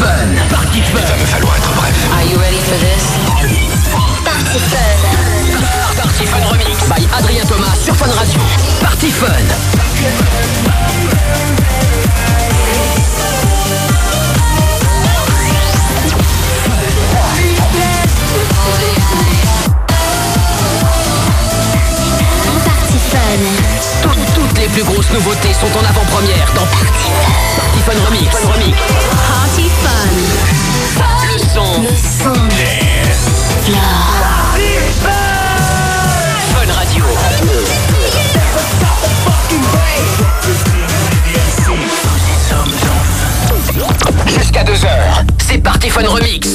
Fun. Party Fun. Il va me falloir être bref. Are you ready for this? Party Fun. Party Fun Remix by Adrien Thomas sur Fun Radio. Party Fun. Party Fun. Toutes, toutes les plus grosses nouveautés sont en avant-première dans Party Fun. Party Fun Remix. Fun Remix. Party Fun. C'est parti. Party Fun Remix.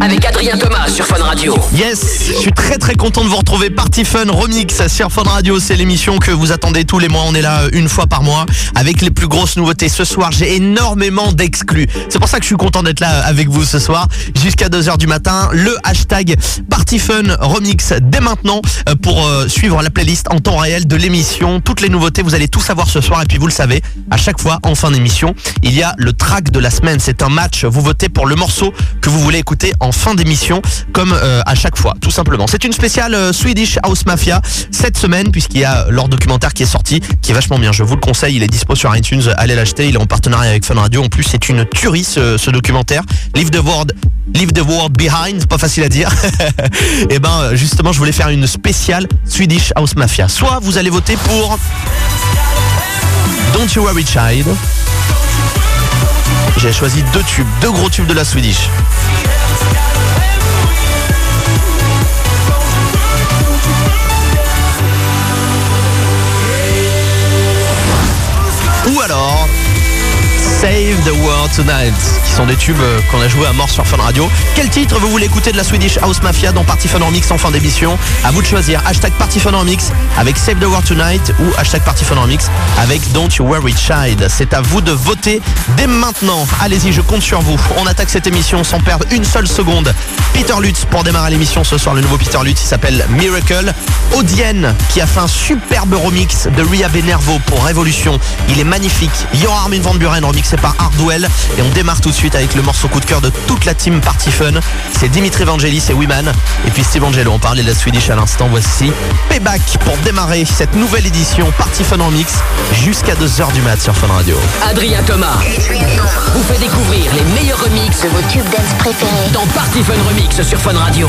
Avec Adrien Thomas sur Fun Radio. Yes, je suis très très content de vous retrouver. Party Fun Remix sur Fun Radio, c'est l'émission que vous attendez tous les mois. On est là euh, une fois par mois avec les plus grosses nouveautés. Ce soir, j'ai énormément d'exclus. C'est pour ça que je suis content d'être là avec vous ce soir jusqu'à 2h du matin. Le hashtag Party Fun Remix dès maintenant euh, pour euh, suivre la playlist en temps réel de l'émission. Toutes les nouveautés, vous allez tout savoir ce soir. Et puis vous le savez, à chaque fois en fin d'émission, il y a le track de la semaine. C'est un match. Vous votez pour le morceau que vous voulez écouter en fin d'émission, comme euh, à chaque fois, tout simplement. C'est une spéciale euh, Swedish House Mafia cette semaine, puisqu'il y a leur documentaire qui est sorti, qui est vachement bien. Je vous le conseille, il est dispo sur iTunes. Allez l'acheter. Il est en partenariat avec Fun Radio. En plus, c'est une tuerie ce, ce documentaire. Leave the world, leave the world behind. Pas facile à dire. Et ben, euh, justement, je voulais faire une spéciale Swedish House Mafia. Soit vous allez voter pour Don't You Worry Child. J'ai choisi deux tubes, deux gros tubes de la Swedish. The World Tonight, qui sont des tubes euh, qu'on a joué à mort sur Fun Radio. Quel titre vous voulez écouter de la Swedish House Mafia dans Party Fun Remix en fin d'émission? À vous de choisir. Hashtag Party Fun Remix avec Save the World Tonight ou hashtag Party Fun Remix avec Don't You Worry Child. C'est à vous de voter dès maintenant. Allez-y, je compte sur vous. On attaque cette émission sans perdre une seule seconde. Peter Lutz pour démarrer l'émission ce soir. Le nouveau Peter Lutz, il s'appelle Miracle. Odienne qui a fait un superbe remix de Ria Nervo pour Révolution. Il est magnifique. Il y aura Armin Van Buren remixé par Et on démarre tout de suite avec le morceau coup de cœur de toute la team Party Fun. C'est Dimitri Vangelis et Wiman. Et puis Steve Angelo. On parlait de la Swedish à l'instant. Voici Payback pour démarrer cette nouvelle édition Party Fun en mix jusqu'à 2h du mat sur Fun Radio. Adrien Thomas vous fait découvrir les meilleurs remixes De vos tubes dance préférés. dans Party Fun Remix sur Fun Radio.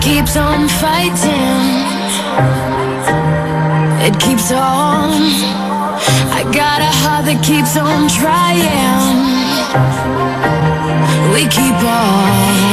keeps on fighting. It keeps on. I got a heart that keeps on trying. We keep on.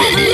radio.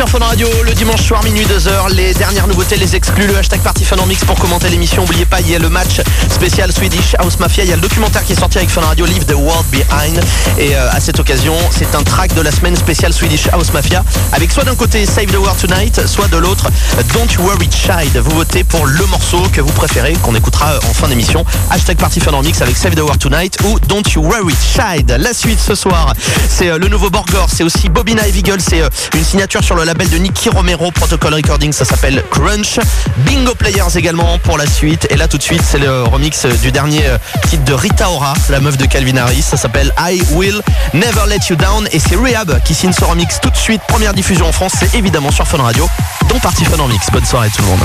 Sur Fun Radio le dimanche soir minuit 2h les dernières nouveautés les exclus le hashtag Party Fun Remix pour commenter l'émission. N'oubliez pas il y a le match spécial Swedish House Mafia. Il y a le documentaire qui est sorti avec Fun Radio Leave the World Behind. Et euh, à cette occasion c'est un track de la semaine spéciale Swedish House Mafia avec soit d'un côté Save the World Tonight soit de l'autre Don't You Worry Child. Vous votez pour le morceau que vous préférez qu'on écoutera en fin d'émission. Hashtag Party Fun Remix avec Save the World Tonight ou Don't You Worry Child. La suite ce soir c'est euh, le nouveau Borgor c'est aussi Bobby Eagle c'est euh, une signature sur le label de Nicky Romero Protocol Recording ça s'appelle Crunch. Bingo Players également pour la suite. Et là tout de suite c'est le remix du dernier euh, titre de Rita Ora la meuf de Calvin Harris. Ça s'appelle I Will Never Let You Down. Et c'est Rehab qui signe ce remix tout de suite. Première diffusion en France c'est évidemment sur Fun Radio dont Party Fun en mix. Bonne soirée tout le monde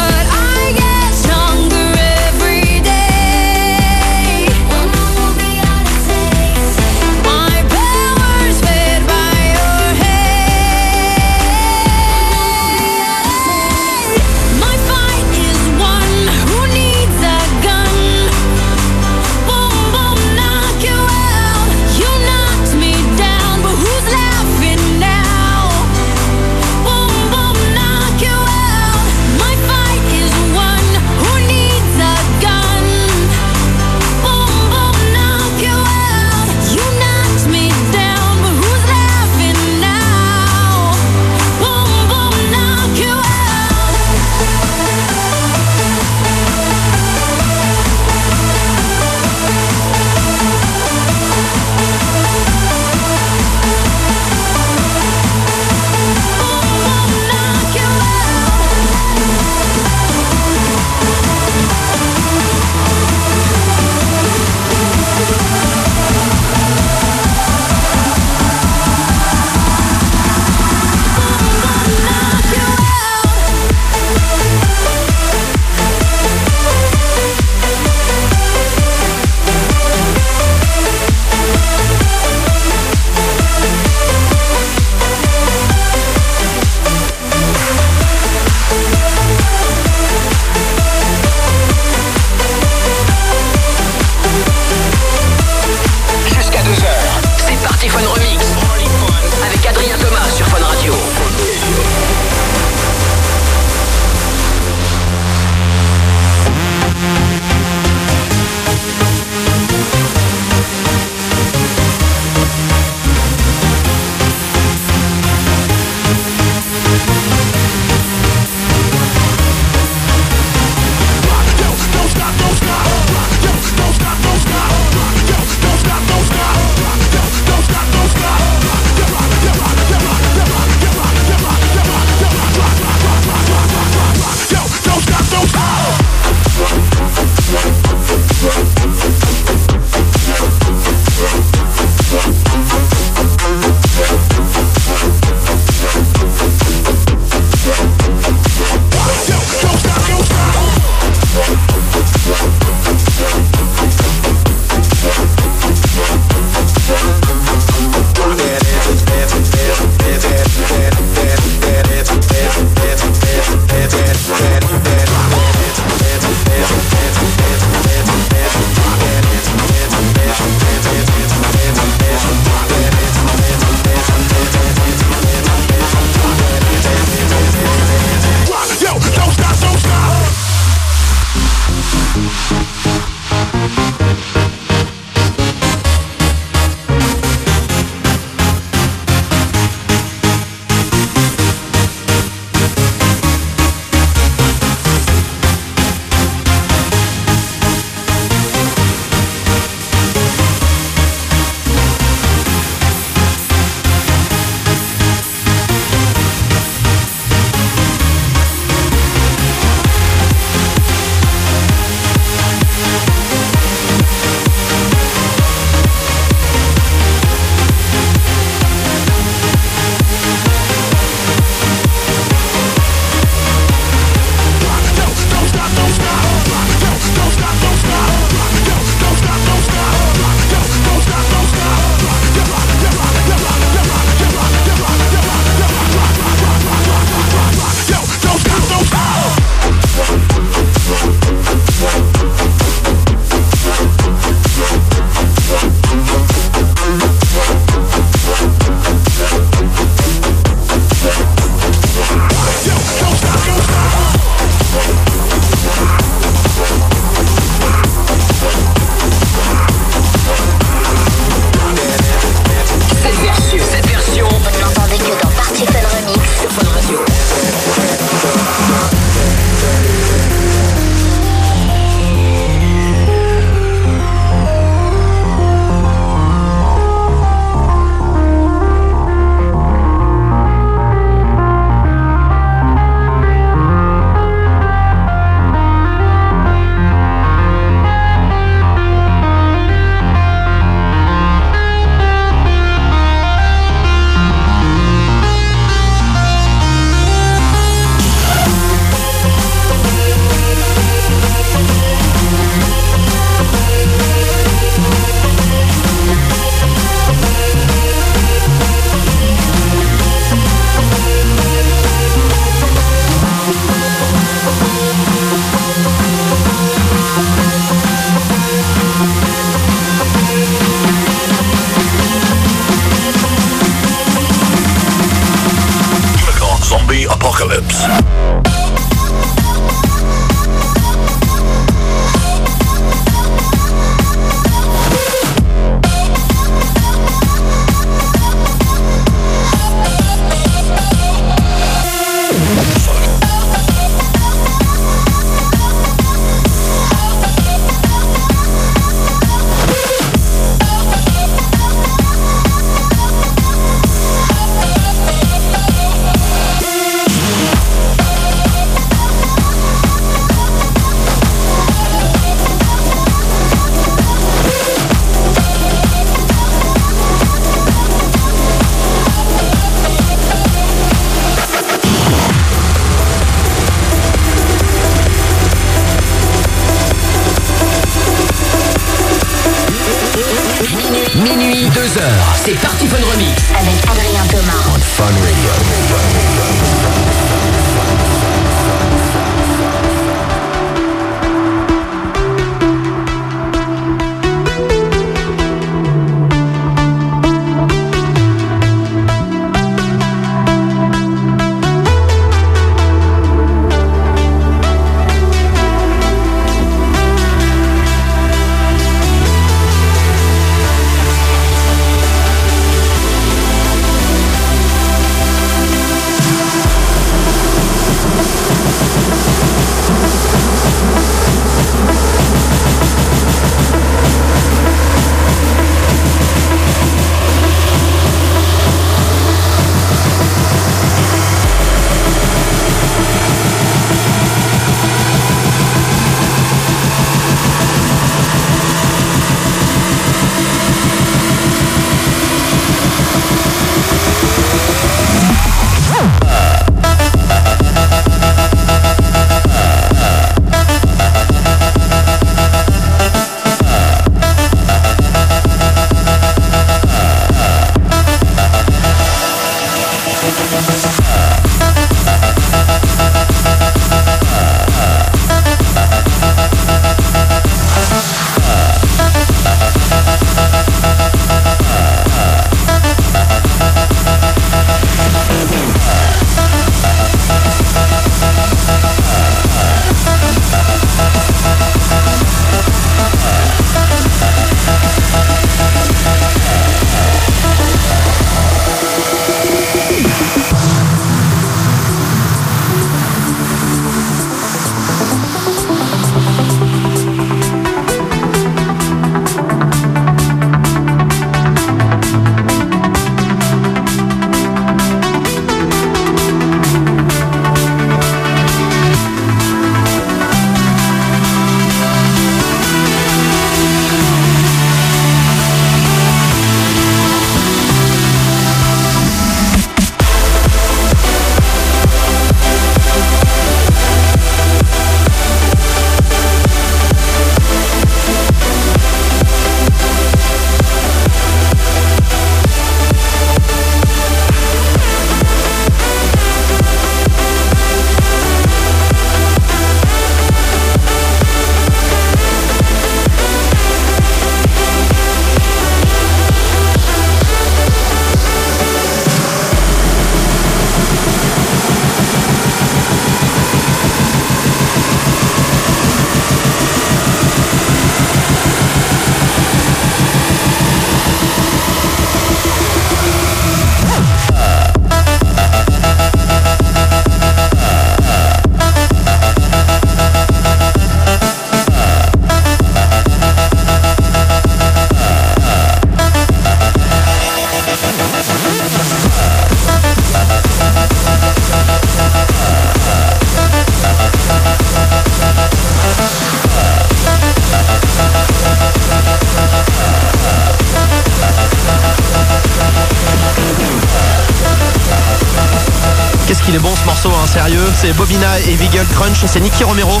et Crunch, c'est Nicky Romero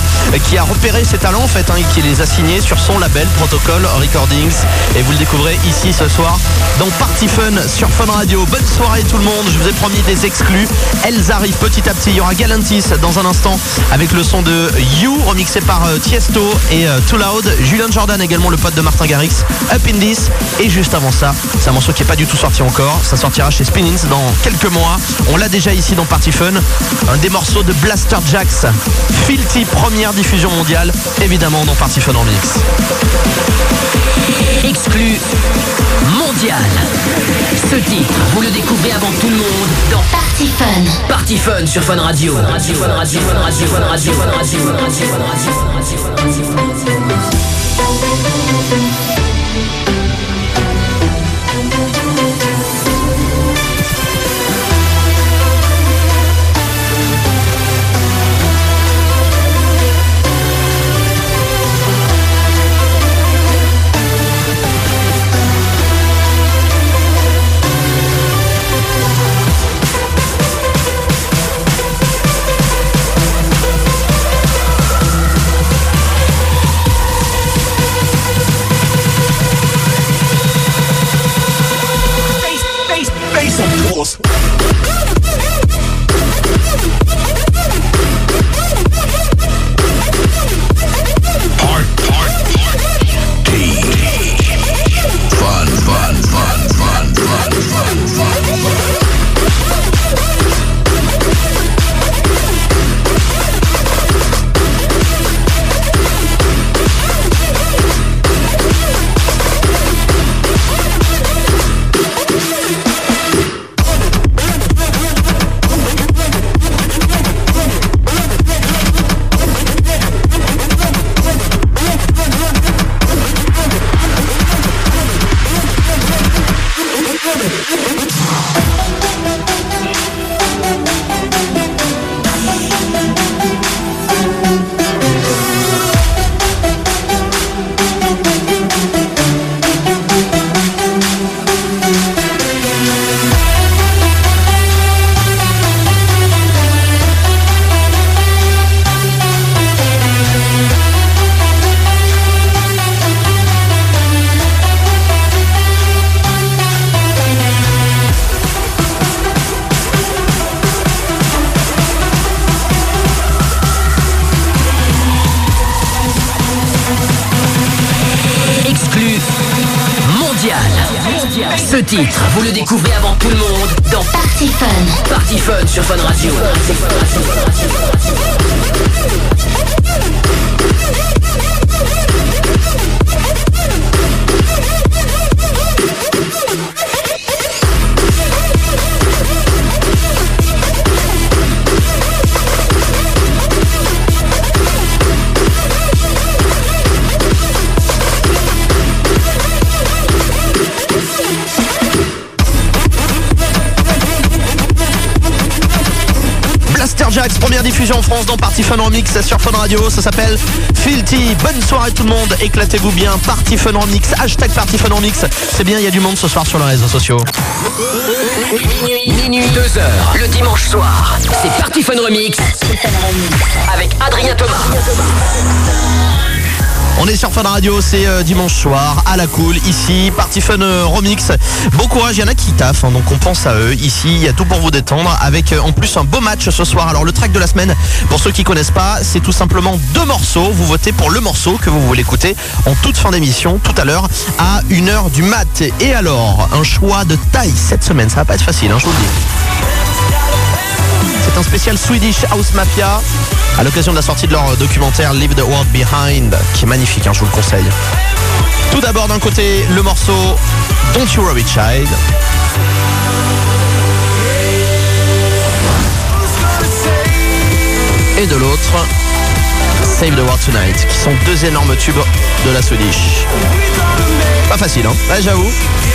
a repéré ses talents en fait, hein, et qui les a signés sur son label Protocol Recordings. Et vous le découvrez ici ce soir dans Party Fun sur Fun Radio. Bonne soirée tout le monde, je vous ai promis des exclus. Elles arrivent petit à petit. Il y aura Galantis dans un instant avec le son de You remixé par euh, Tiesto et euh, Too Loud. Julian Jordan également le pote de Martin Garrix. Up in This. Et juste avant ça, c'est un morceau qui n'est pas du tout sorti encore. Ça sortira chez Spinnings dans quelques mois. On l'a déjà ici dans Party Fun. Un des morceaux de Blaster Jacks. Filthy, première diffusion mondiale, évidemment dans Party Fun en mix. Exclu mondial. Ce titre, vous le découvrez avant tout le monde dans Party Fun. Party Fun sur Fun Radio, Fun Radio, Fun Radio, Fun Radio, Fun Radio, Fun Radio, Fun Radio, Fun Radio, Fun Radio, Fun Radio. Fun sur Fun Radio. Ça s'appelle Filthy. Bonne soirée tout le monde. Éclatez-vous bien. Party Fun Remix. Hashtag Party Fun Remix. C'est bien, il y a du monde ce soir sur les réseaux sociaux. Minuit, 2 heures, le dimanche soir. C'est Party Fun Remix avec Adrien Thomas. On est sur Fun Radio, c'est euh, dimanche soir, à la cool, ici, Party Fun euh, Remix. Bon courage, il y en a qui taffent, hein, donc on pense à eux. Ici, il y a tout pour vous détendre, avec euh, en plus un beau match ce soir. Alors le track de la semaine, pour ceux qui connaissent pas, c'est tout simplement deux morceaux. Vous votez pour le morceau que vous voulez écouter en toute fin d'émission, tout à l'heure, à 1h du mat. Et alors, un choix de taille cette semaine, ça va pas être facile, hein, je vous le dis. C'est un spécial Swedish House Mafia à l'occasion de la sortie de leur documentaire Leave the World Behind, qui est magnifique, hein, je vous le conseille. Tout d'abord d'un côté le morceau Don't You Worry Child. Et de l'autre Save the World Tonight, qui sont deux énormes tubes de la Swedish. Pas facile, hein Ouais, j'avoue.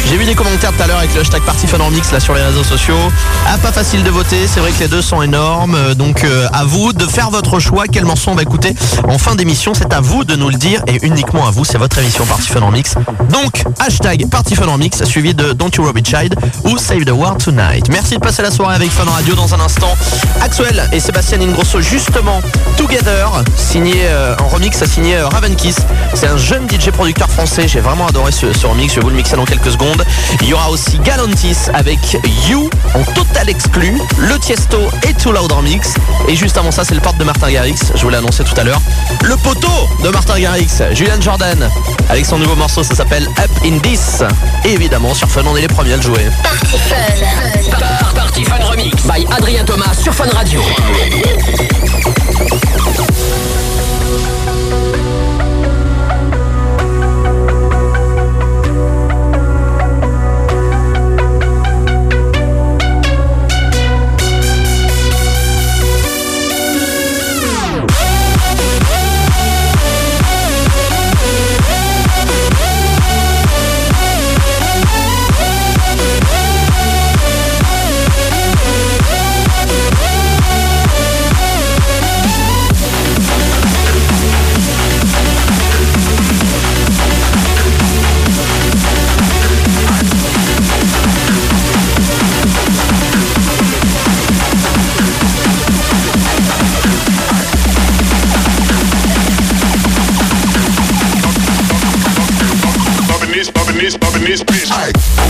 J'ai vu des commentaires tout à l'heure avec le hashtag Party Fun Remix là sur les réseaux sociaux. Ah, pas facile de voter. C'est vrai que les deux sont énormes. Euh, Donc, euh, à vous de faire votre choix. Quel morceau on va écouter en fin d'émission C'est à vous de nous le dire et uniquement à vous. C'est votre émission Remix. Donc, hashtag Party Fun Remix suivi de Don't You Worry Child ou Save the World Tonight. Merci de passer la soirée avec Fun Radio dans un instant. Axwell et Sébastien Ingrosso justement Together, signé euh, en remix, signé euh, Raven Kiss. C'est un jeune DJ producteur français. J'ai vraiment adoré ce remix. Je vais vous le mixer dans quelques secondes. Il y aura aussi Galantis avec You en total exclu. Le Tiesto et Too Loud remix. Et juste avant ça, c'est le porte de Martin Garrix. Je vous l'ai annoncé tout à l'heure. Le poteau de Martin Garrix, Julian Jordan, avec son nouveau morceau. Ça s'appelle Up in This. Et évidemment, sur Fun, on est les premiers à le jouer. Party Fun. Party Fun Remix by Adrien Thomas sur Fun Radio. I.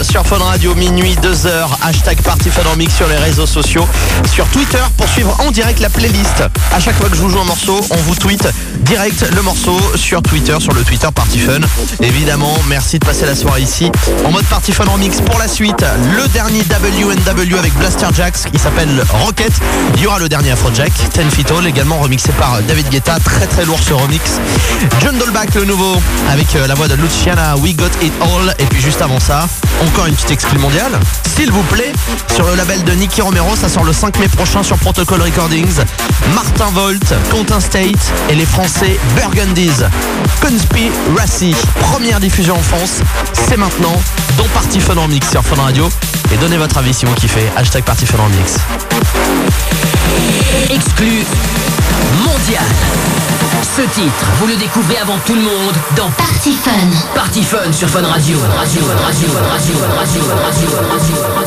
sur Fun Radio, minuit, 2h, hashtag Remix sur les réseaux sociaux, sur Twitter pour suivre en direct la playlist. À chaque fois que je vous joue un morceau, on vous tweet direct le morceau sur Twitter, sur le Twitter Party Fun. Évidemment, merci de passer la soirée ici en mode Party Fun Remix. Pour la suite, le dernier WNW avec Blaster Jacks qui s'appelle Rocket. Il y aura le dernier Afrojack, Ten Feet Tall, également remixé par David Guetta. Très très lourd ce remix. John Dolbach, le nouveau, avec euh, la voix de Luciana, We Got It All. Et puis juste avant ça, encore une petite exclue mondiale. S'il vous plaît, sur le label de Nicky Romero, ça sort le 5 mai prochain sur Protocol Recordings. Martin Volt, Quentin State et les Français Burgundies. Conspiracy, première diffusion en France, c'est maintenant dans Party Fun en Mix sur Fun Radio. Et donnez votre avis si vous kiffez. Hashtag Party Fun en Mix. Mondial. Ce titre, vous le découvrez avant tout le monde dans Party Fun. Party Fun sur Fun Radio. Radio, Radio, Radio, Radio, Radio, Radio, Radio, Radio.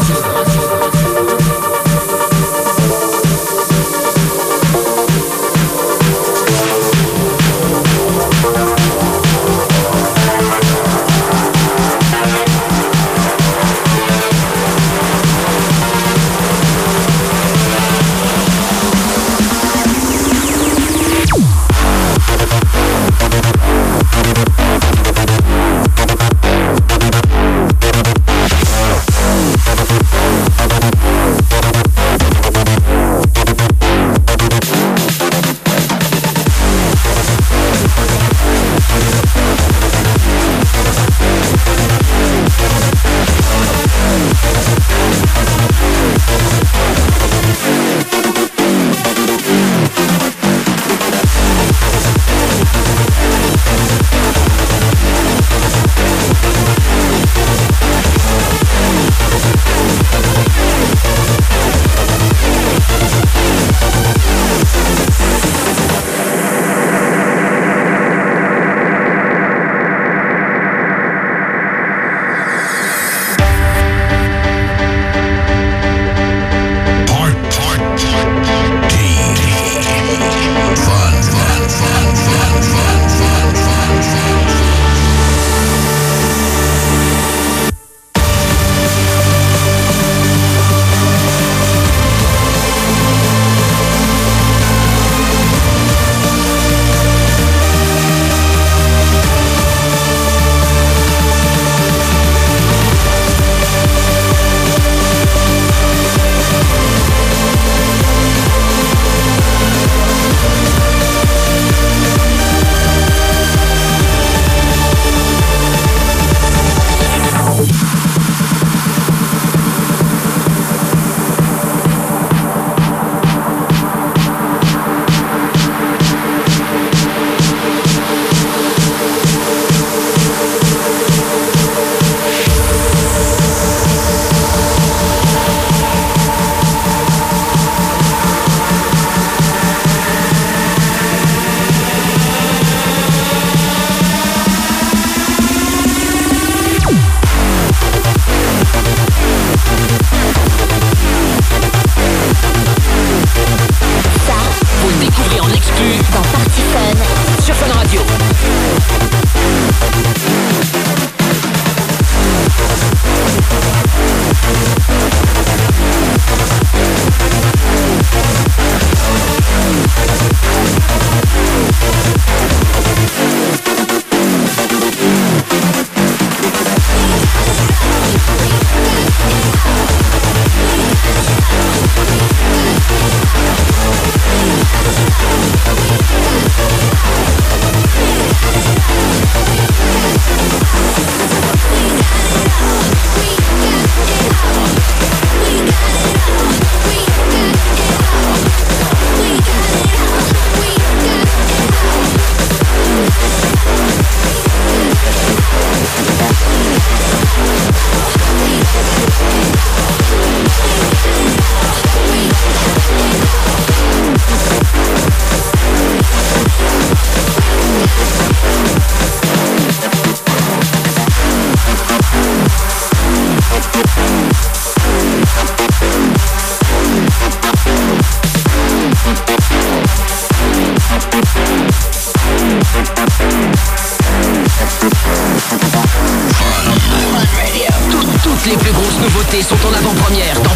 Les plus grosses nouveautés sont en avant-première dans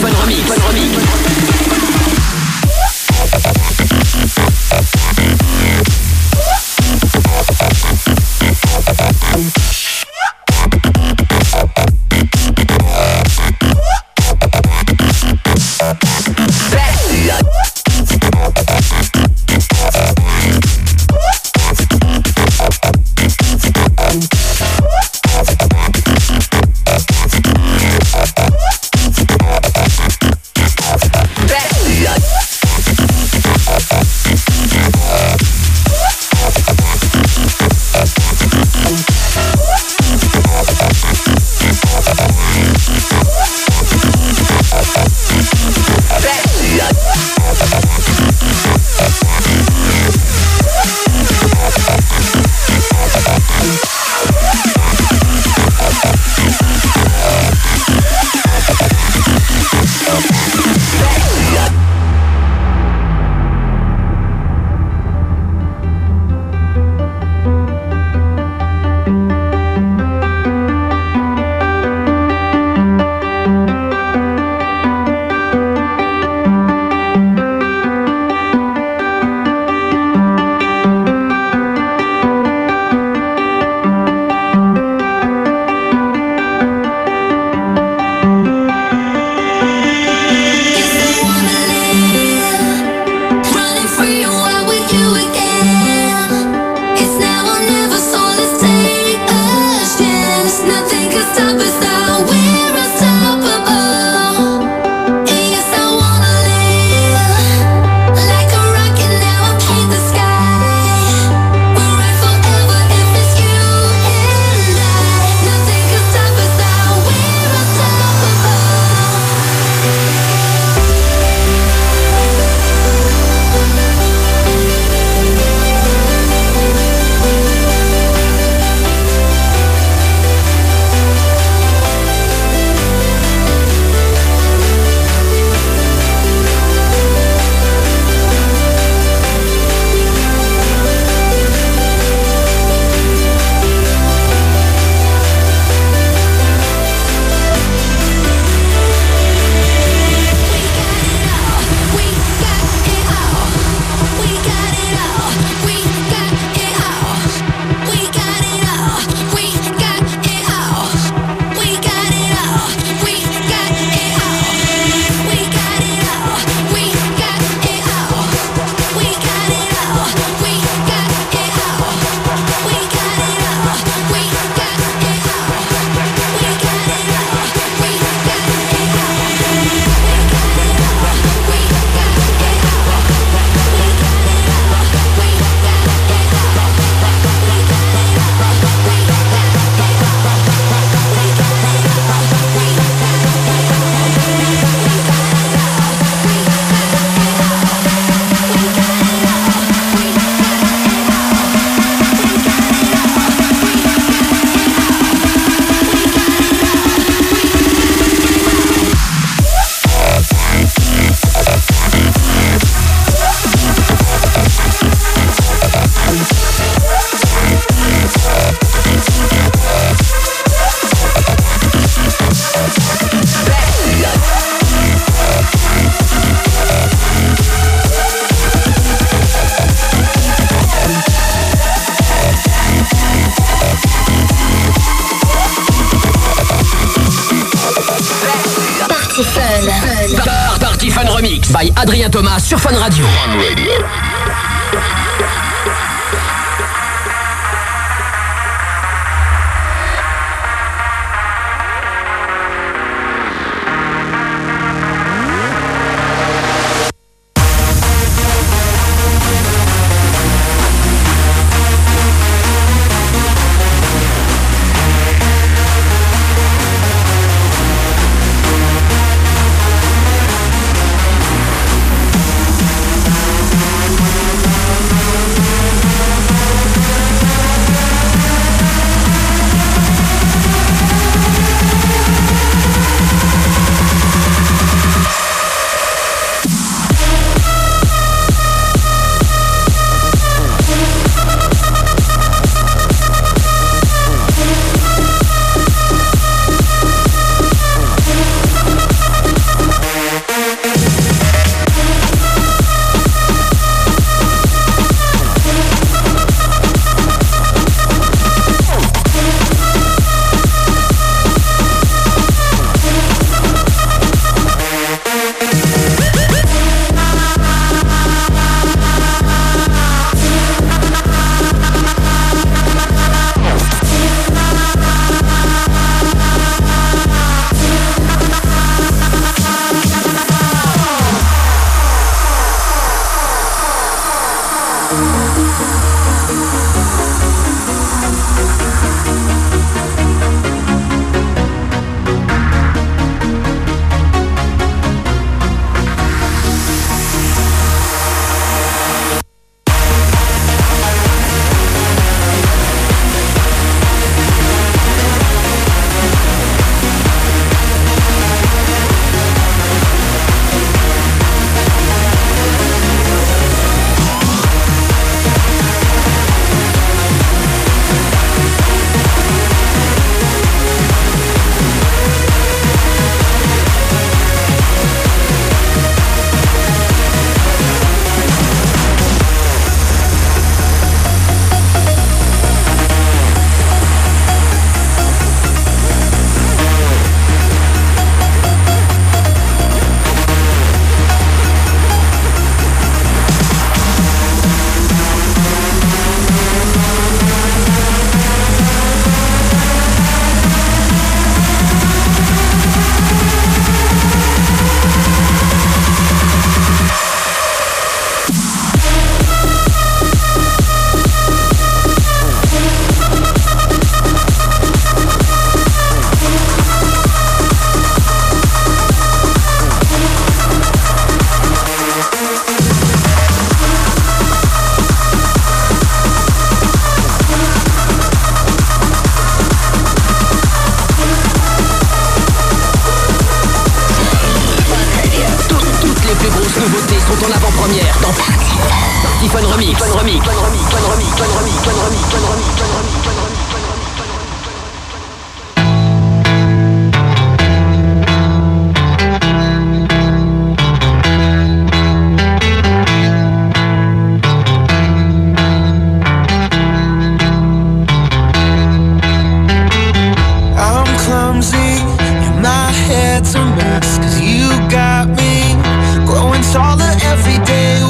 Fun Remix. by Adrien Thomas sur Fun Fun Radio. head's a mess Cause you got me growing taller every day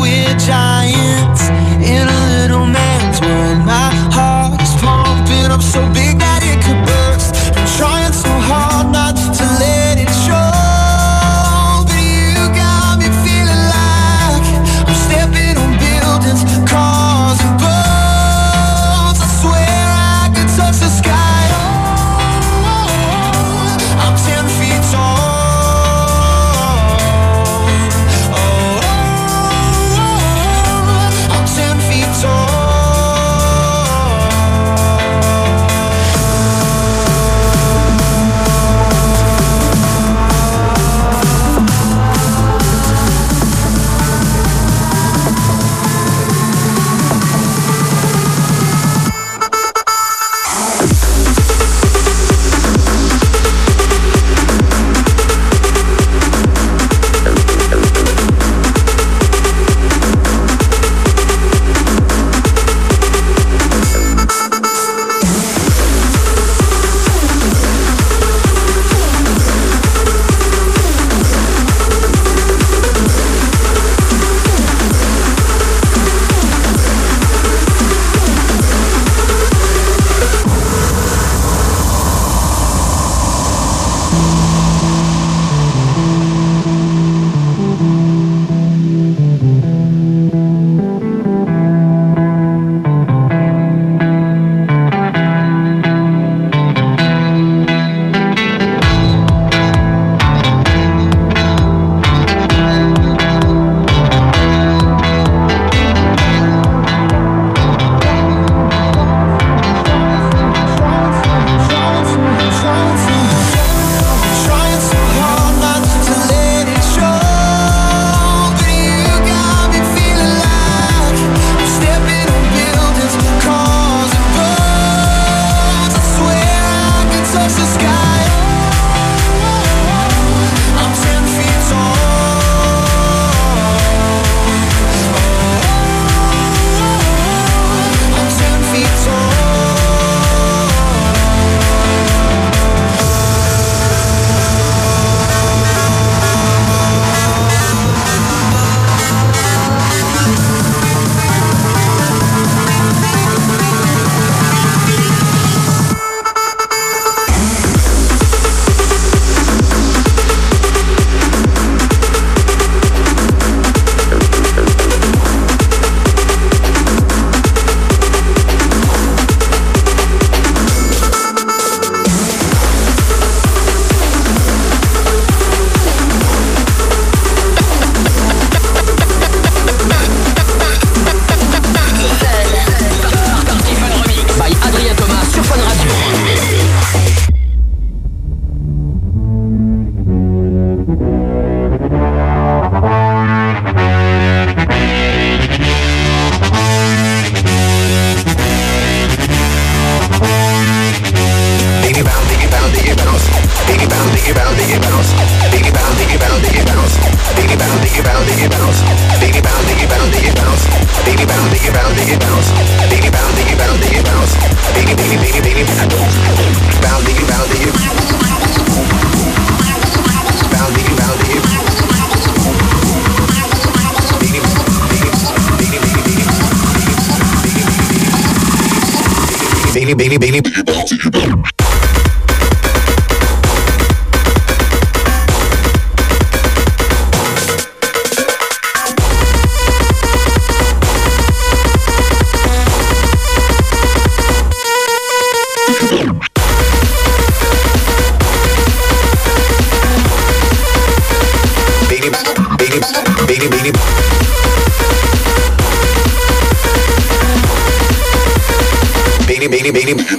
Beni beni beni. meeny, miny.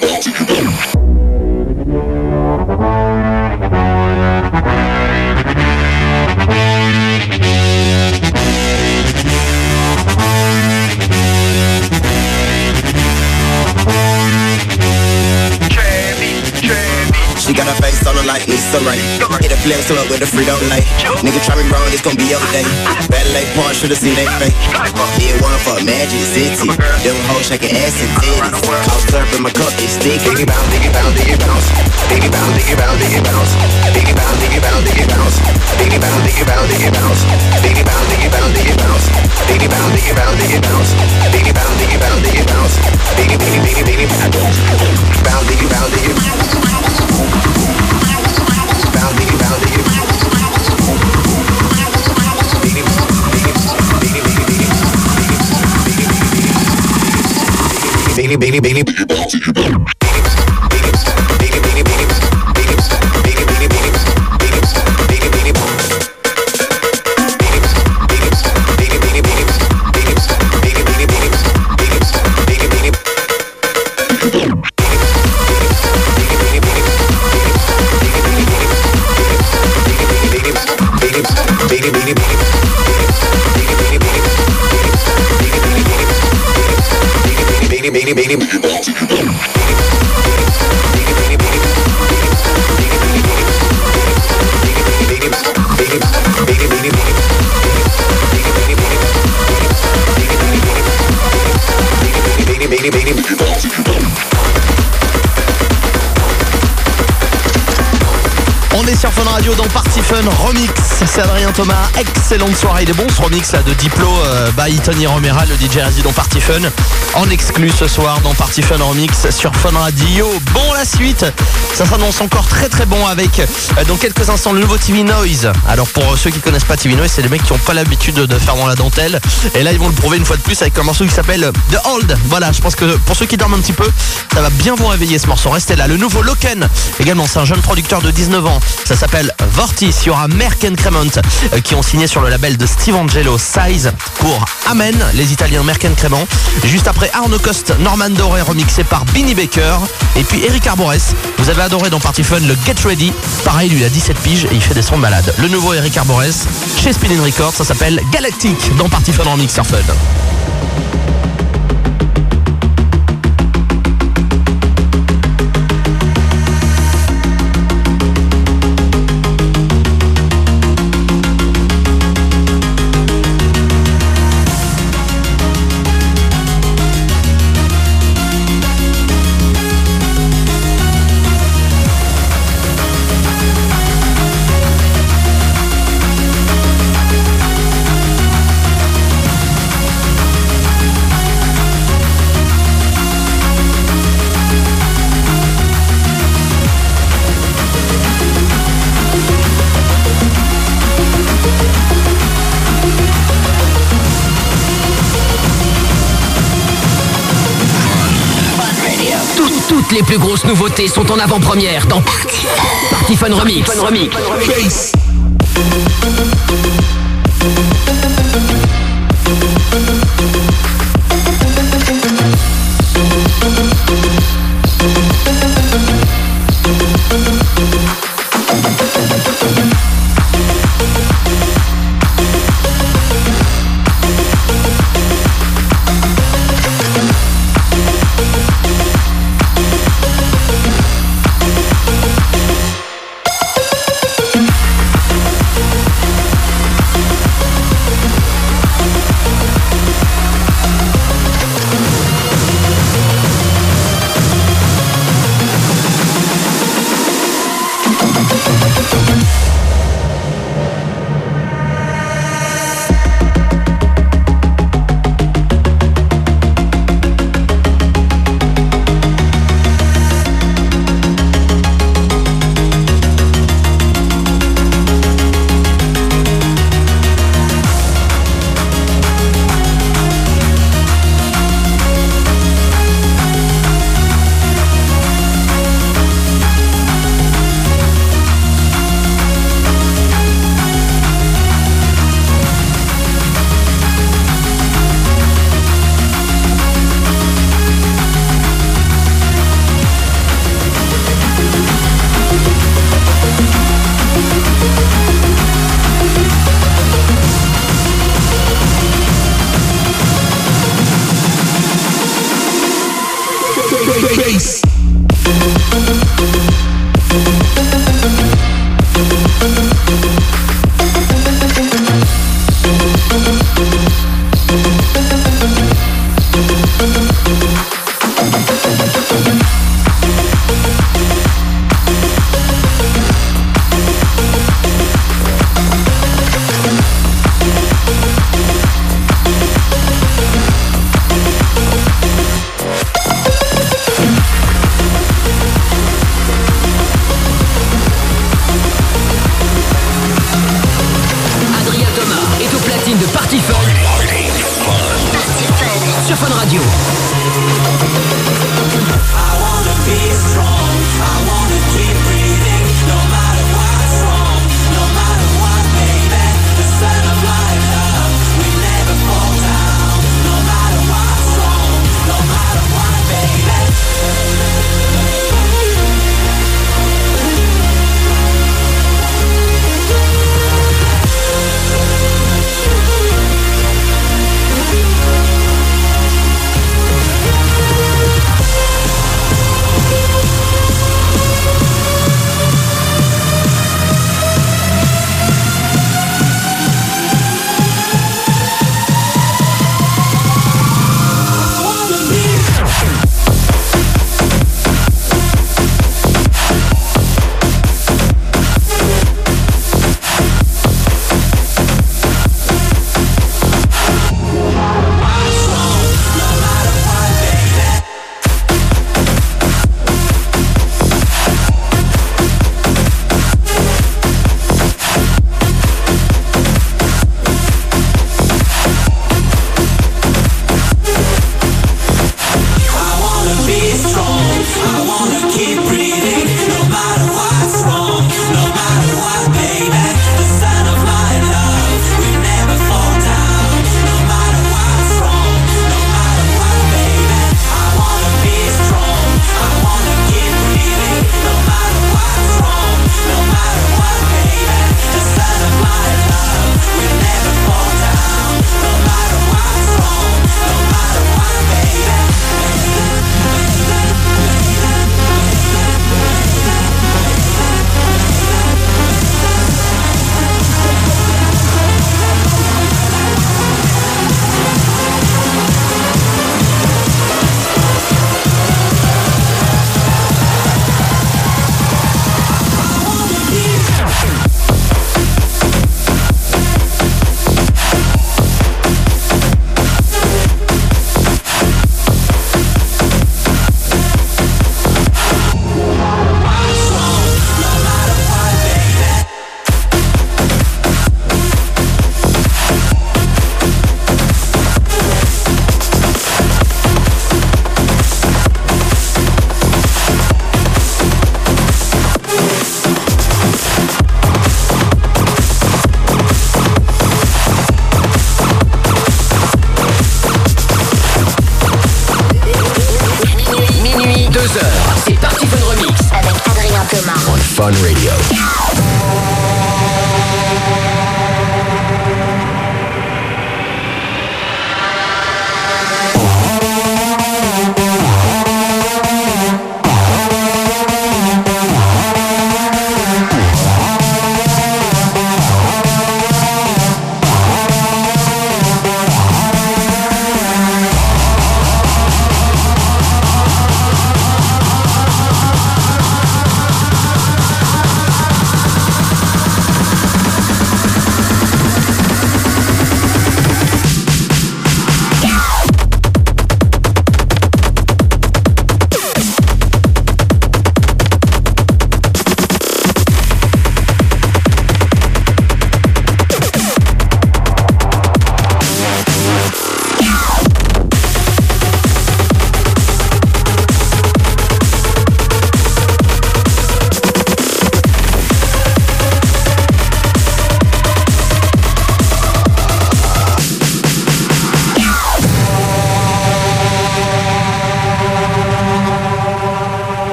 She got a face all like Lisa Right. Flex up with a Frito Lay. Nigga try me wrong, it's gonna be your day. Ballet point, should've seen they fake. Did one for Magic City. Them hoes shaking ass and titties. Cough slurping, my cup is sticky. Diggy bounce, diggy bounce, diggy bounce. Diggy bounce, diggy bounce, diggy bounce. Diggy bounce, diggy bounce, diggy bounce. Diggy bounce, diggy bounce, diggy bounce. Diggy bounce, diggy bounce, diggy bounce. Diggy bounce, diggy bounce, diggy bounce. Diggy bounce, diggy bounce, diggy bounce. Diggy, diggy, diggy, diggy bounce. Bounce, diggy, bounce, diggy. beni beni beni C'est Adrien Thomas. Excellente soirée. Il est bon ce remix là de Diplo euh, by Tony Romera, le DJ résident Party Fun. En exclu ce soir dans Party Fun Remix sur Fun Radio. Bon la suite. Ça s'annonce encore très très bon avec euh, dans quelques instants le nouveau TV Noise. Alors pour ceux qui connaissent pas TV Noise, c'est les mecs qui ont pas l'habitude de faire dans la dentelle. Et là ils vont le prouver une fois de plus avec un morceau qui s'appelle The Old. Voilà, je pense que pour ceux qui dorment un petit peu, ça va bien vous réveiller ce morceau. Restez là. Le nouveau Loken. Également, c'est un jeune producteur de 19 ans. Ça s'appelle Vortis. Il y aura Cremont euh, qui ont signé sur le label de Steve Angelo Size pour Amen, les Italiens Merck and Cremont. Juste après Arno Cost, Norman Doré remixé par Binny Baker. Et puis Eric Arbores. Vous avez adoré dans Party Fun le Get Ready. Pareil, lui il a 17 piges et il fait des sons de. Le nouveau Eric Arbores chez Spinning Records. Ça s'appelle Galactic dans Party Fun en mix sur Fun. Les plus grosses nouveautés sont en avant-première dans Party Fun Remix. Fun Remix.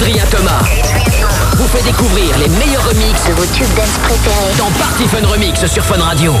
Adrien Thomas vous fait découvrir les meilleurs remixes De vos tubes dance préférés. dans Party Fun Remix sur Fun Radio.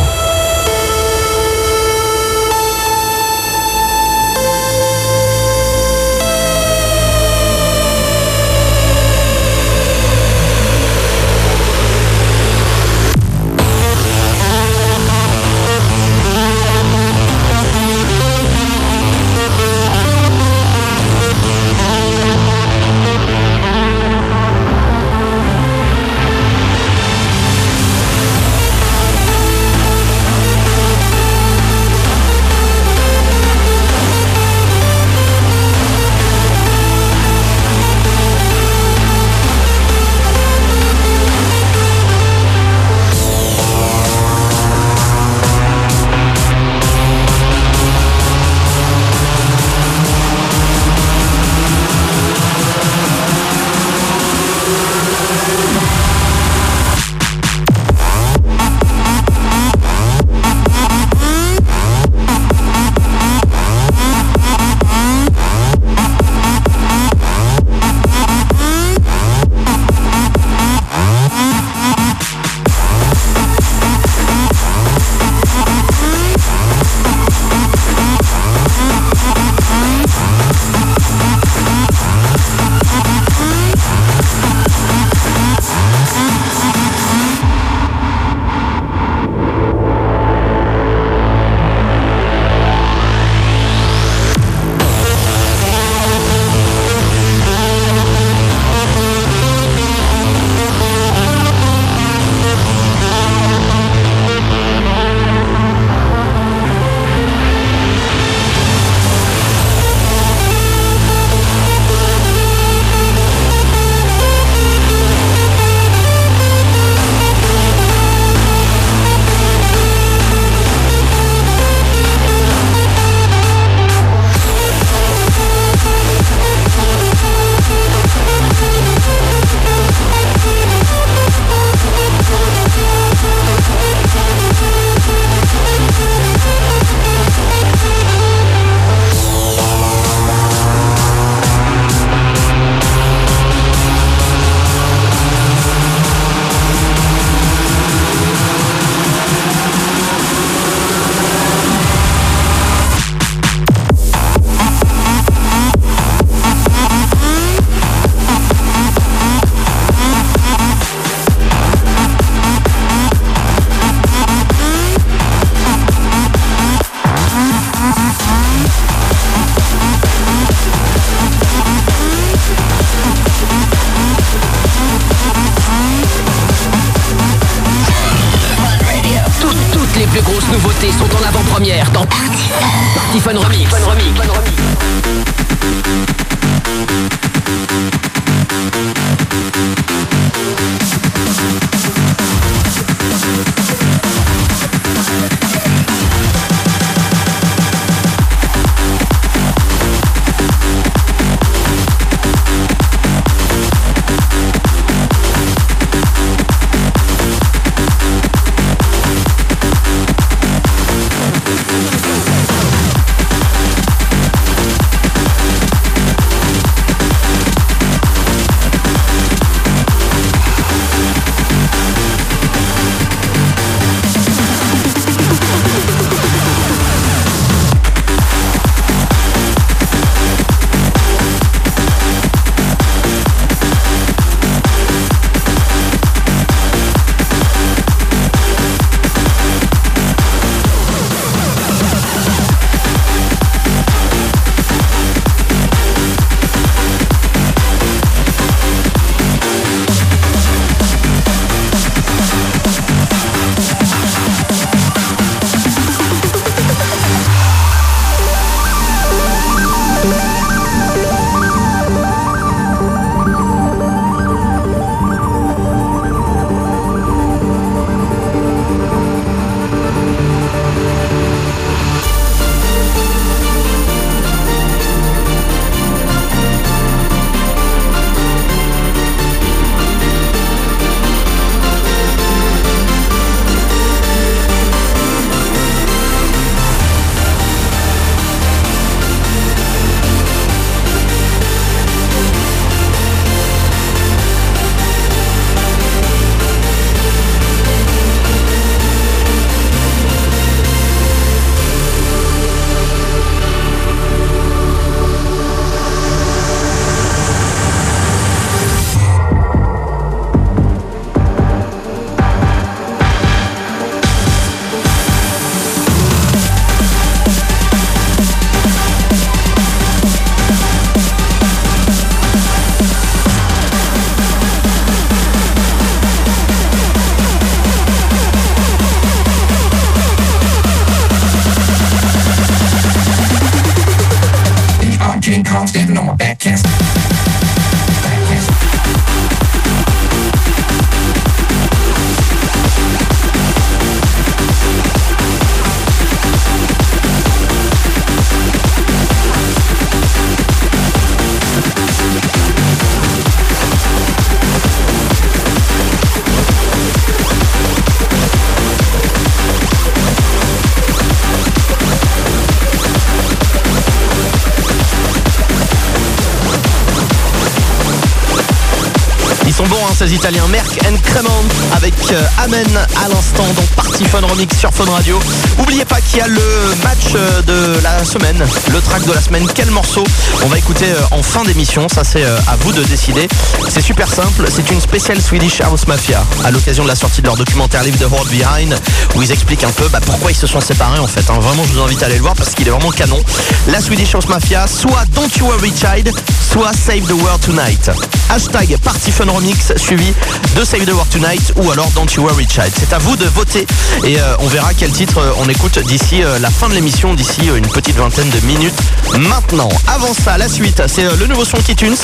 Merck and Cremant avec euh, Amen à l'instant dans Party Fun sur Fun Radio. Oubliez pas qu'il y a le match euh, de la semaine, le track de la semaine, quel morceau on va écouter euh, en fin d'émission, ça c'est à vous de décider. C'est super simple, c'est une spéciale Swedish House Mafia à l'occasion de la sortie de leur documentaire Leave the World Behind où ils expliquent un peu bah, pourquoi ils se sont séparés en fait. hein. Vraiment je vous invite à aller le voir parce qu'il est vraiment canon. La Swedish House Mafia, soit Don't You Worry Child, soit Save the World Tonight. Hashtag Party Fun Remix suivi de Save the World Tonight ou alors Don't You Worry Child. C'est à vous de voter et euh, on verra quel titre euh, on écoute d'ici euh, la fin de l'émission, d'ici une petite vingtaine de minutes maintenant. Avant ça, la suite, c'est le nouveau son Kitunes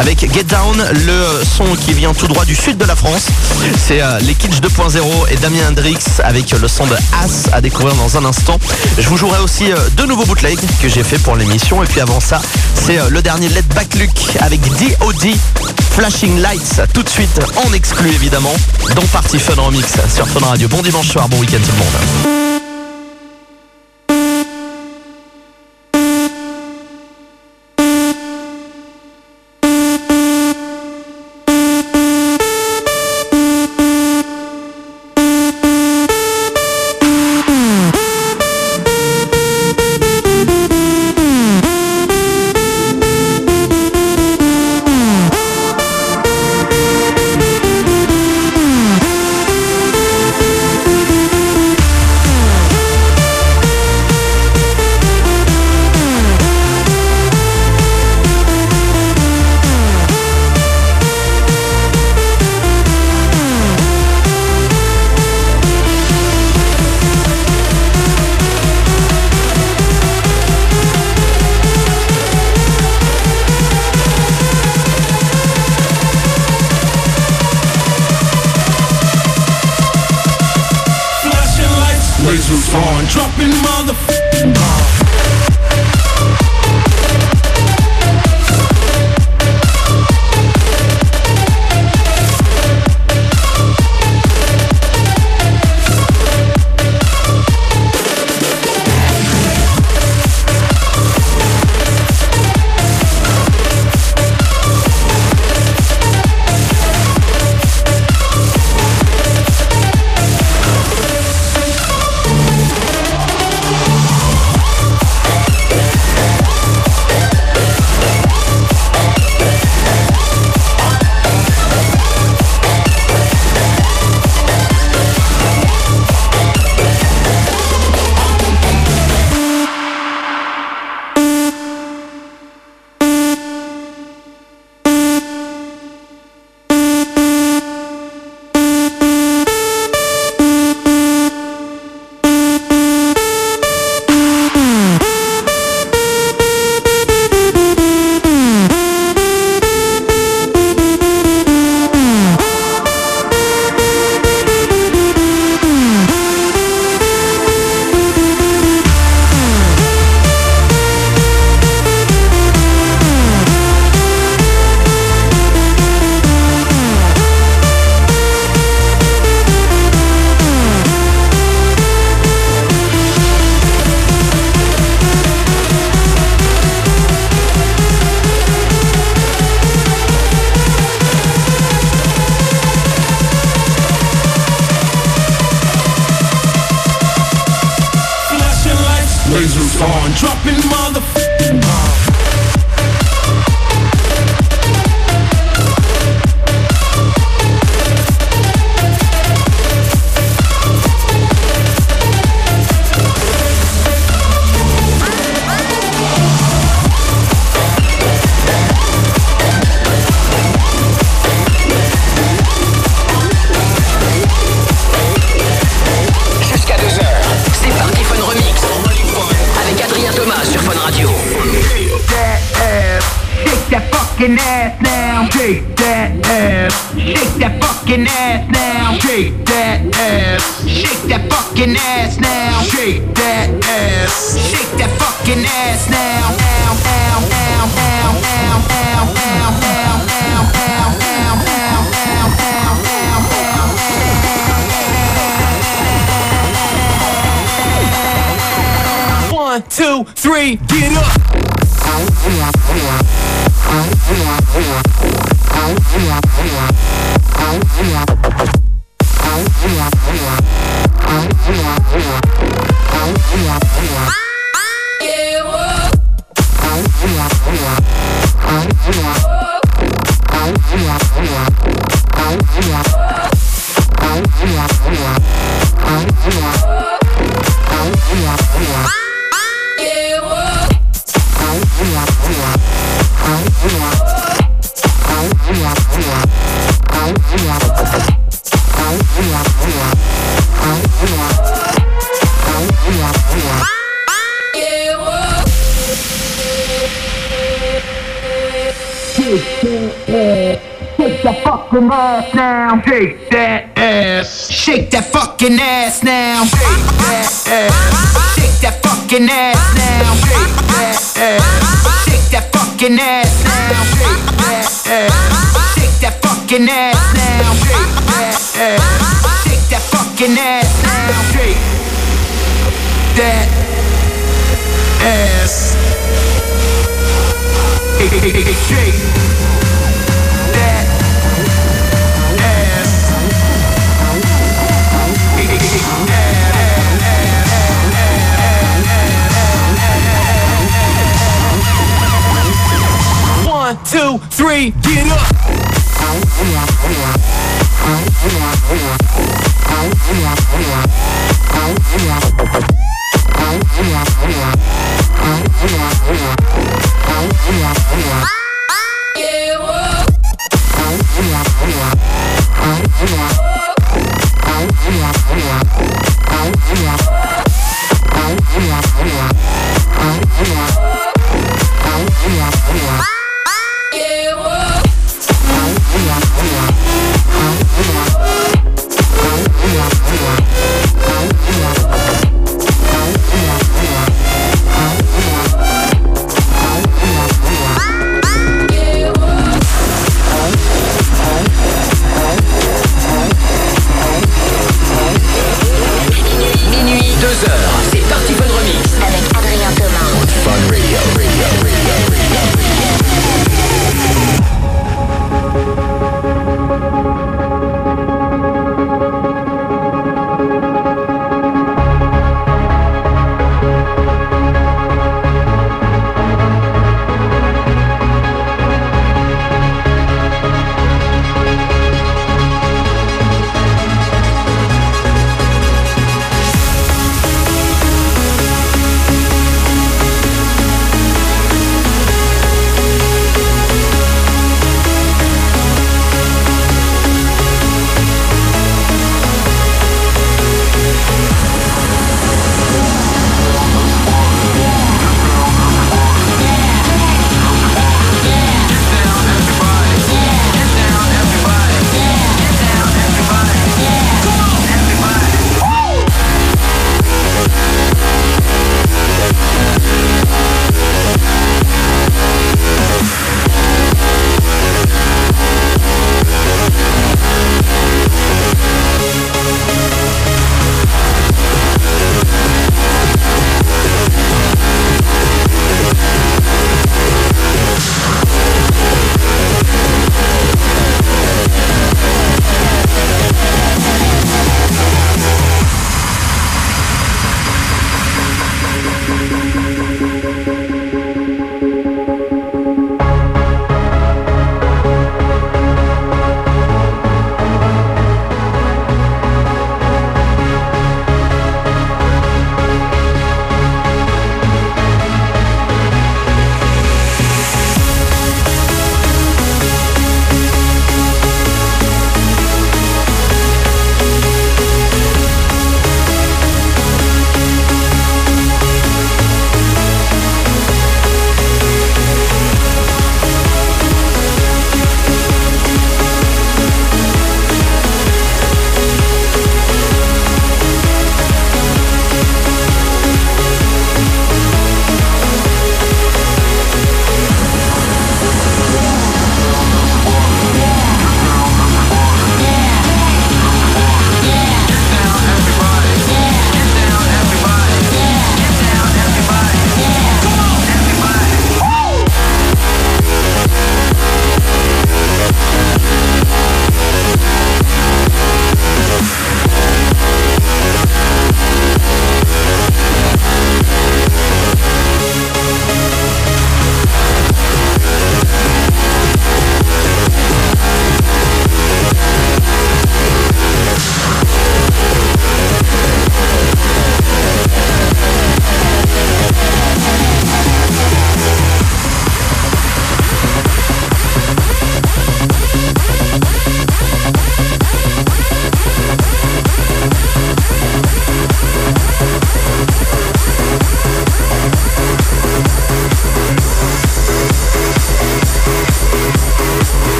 avec Get Down, le son qui vient tout droit du sud de la France. C'est les Kitsch 2.0 et Damien Hendrix avec le son de As à découvrir dans un instant. Je vous jouerai aussi deux nouveaux bootlegs que j'ai fait pour l'émission et puis avant ça, c'est le dernier Let Back Luke avec D.O.D. Flashing Lights tout de suite en exclu évidemment dans Party Fun Remix sur Fun Radio. Bon dimanche soir, bon week-end tout le monde. Fucking ass now. Shake that ass. Shake that fucking ass now. Shake that ass. Shake that fucking ass now. Shake that ass. Shake that fucking ass now. Shake that ass. Shake that fucking ass now. Shake that ass. Shake that fucking ass now. Shake that ass. Shake two, three, get up. Ah!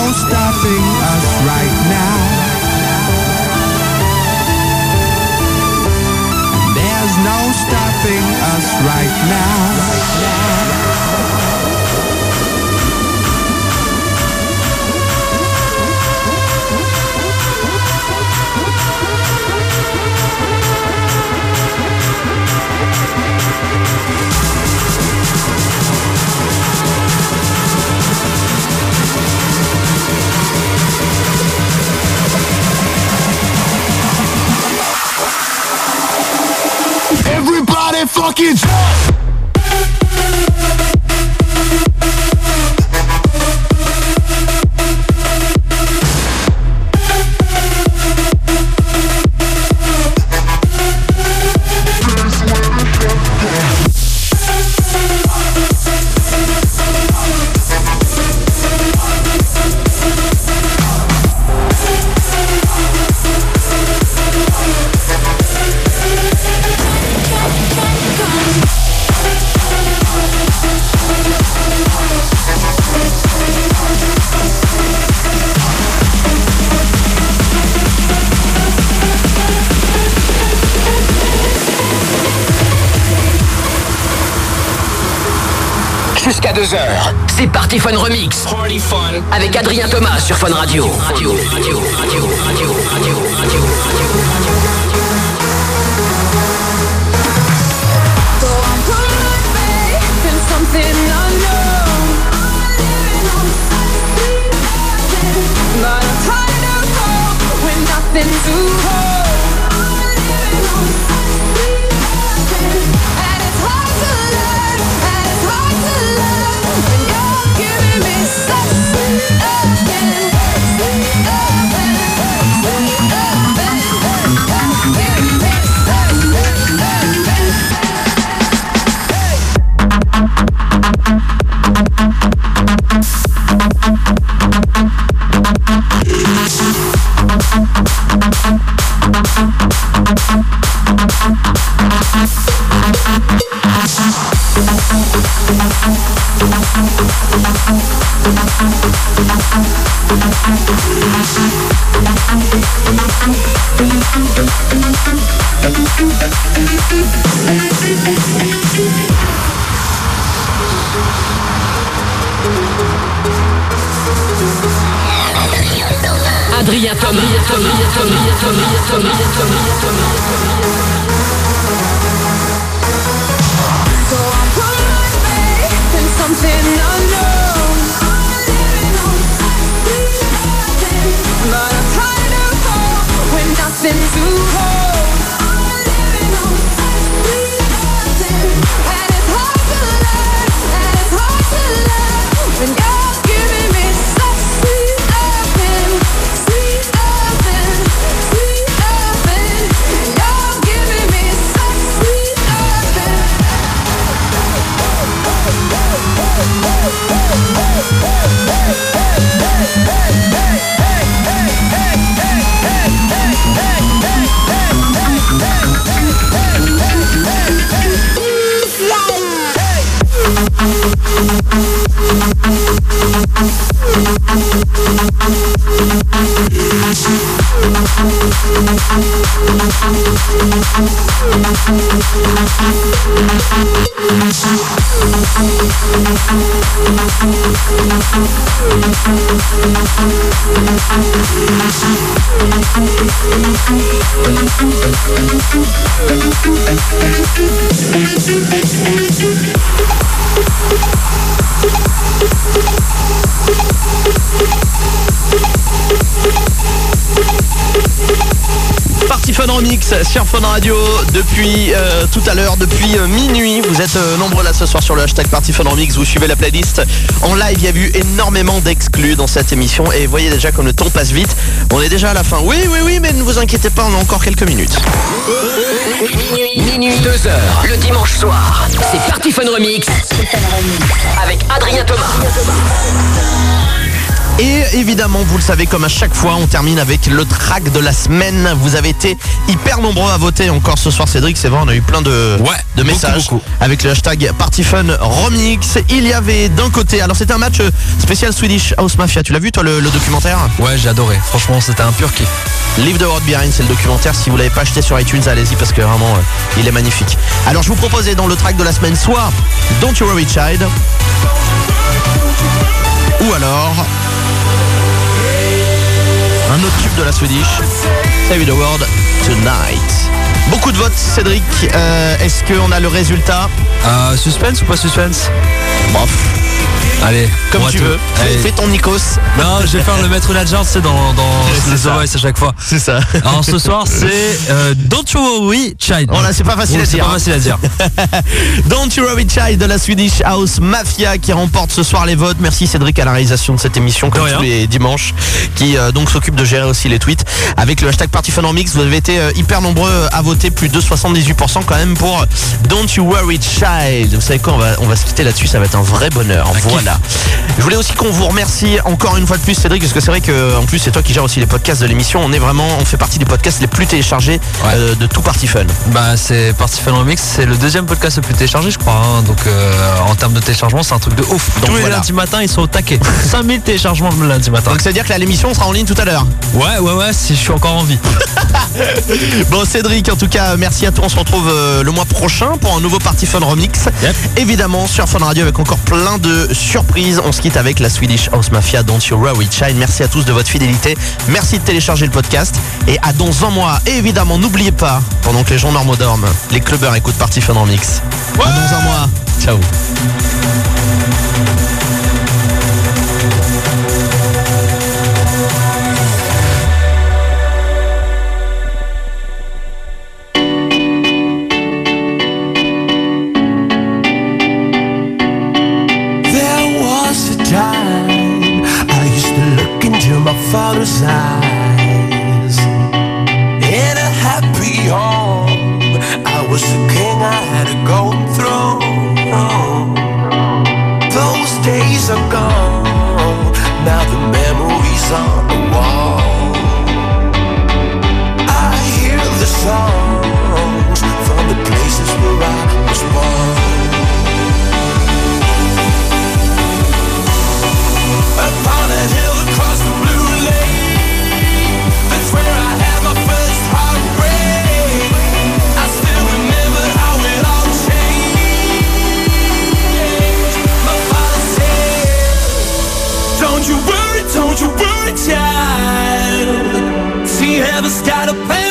no stopping us right now. There's no stopping us right now. Right now. package. Party Fun Remix. Party Fun. Avec Adrien Thomas sur Fun Radio. Radio, radio, radio. Thank Remix sur Fun Radio depuis euh, tout à l'heure, depuis euh, minuit. Vous êtes euh, nombreux là ce soir sur le hashtag Party Fun Remix. Vous suivez la playlist en live. Il y a eu énormément d'exclus dans cette émission et voyez déjà comme le temps passe vite. On est déjà à la fin. Oui, oui, oui, mais ne vous inquiétez pas, on a encore quelques minutes. Minuit, 2h, le dimanche soir. C'est Party Fun Remix. Avec Adrien Thomas. Et évidemment, vous le savez, comme à chaque fois, on termine avec le track de la semaine. Vous avez été hyper nombreux à voter encore ce soir, Cédric. C'est vrai, on a eu plein de, Ouais, de beaucoup, messages beaucoup. avec le hashtag PartyFun Remix. Il y avait d'un côté, alors c'était un match euh, spécial Swedish House Mafia. Tu l'as vu toi le, le documentaire? Ouais, j'ai adoré. Franchement, c'était un pur kiff. Leave the World Behind, c'est le documentaire. Si vous l'avez pas acheté sur iTunes, allez-y parce que vraiment, euh, il est magnifique. Alors je vous proposais dans le track de la semaine soit Don't You Worry Child, ou alors un autre tube de la Swedish, Save the World Tonight. Beaucoup de votes, Cédric. Euh, Est-ce qu'on a le résultat? Euh, suspense ou pas suspense? Bof, Allez, comme tu veux. Allez. Fais ton Nikos. Non, je vais faire le maître Nadjar, c'est dans, dans The. Voice à chaque fois. C'est ça. Alors ce soir, c'est euh, Don't You Worry Child. Voilà, c'est pas facile Oh, à c'est pas hein. facile à dire. Don't You Worry Child de la Swedish House Mafia qui remporte ce soir les votes. Merci Cédric à la réalisation de cette émission comme tous les dimanches qui euh, donc s'occupe de gérer aussi les tweets avec le hashtag PartyFunRemix. Vous avez été euh, hyper nombreux à voter, plus de 78% quand même pour Don't You Worry Child. Vous savez quoi, on va, on va se quitter là-dessus, ça va être un vrai bonheur. Voilà. Je voulais aussi qu'on vous remercie encore une fois de plus Cédric parce que c'est vrai que en plus c'est toi qui gères aussi les podcasts de l'émission. On est vraiment, on fait partie des podcasts les plus téléchargés Ouais. euh, de tout Party Fun. Bah c'est Party Fun Remix, c'est le deuxième podcast le plus téléchargé je crois. hein. Donc euh, en termes de téléchargement c'est un truc de ouf. Donc Tous les voilà. lundis matin ils sont au taquet. 5000 téléchargements le lundi matin. Donc ça veut dire que l'émission sera en ligne tout à l'heure. Ouais ouais ouais si je suis encore en vie. Bon Cédric, en tout cas, merci à toi. On se retrouve euh, le mois prochain pour un nouveau Party Fun Remix. Yep. Évidemment sur Fun Radio avec encore plein de On se quitte avec la Swedish House Mafia Don't You Worry Child. Merci à tous de votre fidélité. Merci de télécharger le podcast. Et à dans un mois. Et évidemment, n'oubliez pas, pendant que les gens normaux dorment, les clubbers écoutent Party Fun Remix. À dans un mois. Ciao. The pain.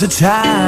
The time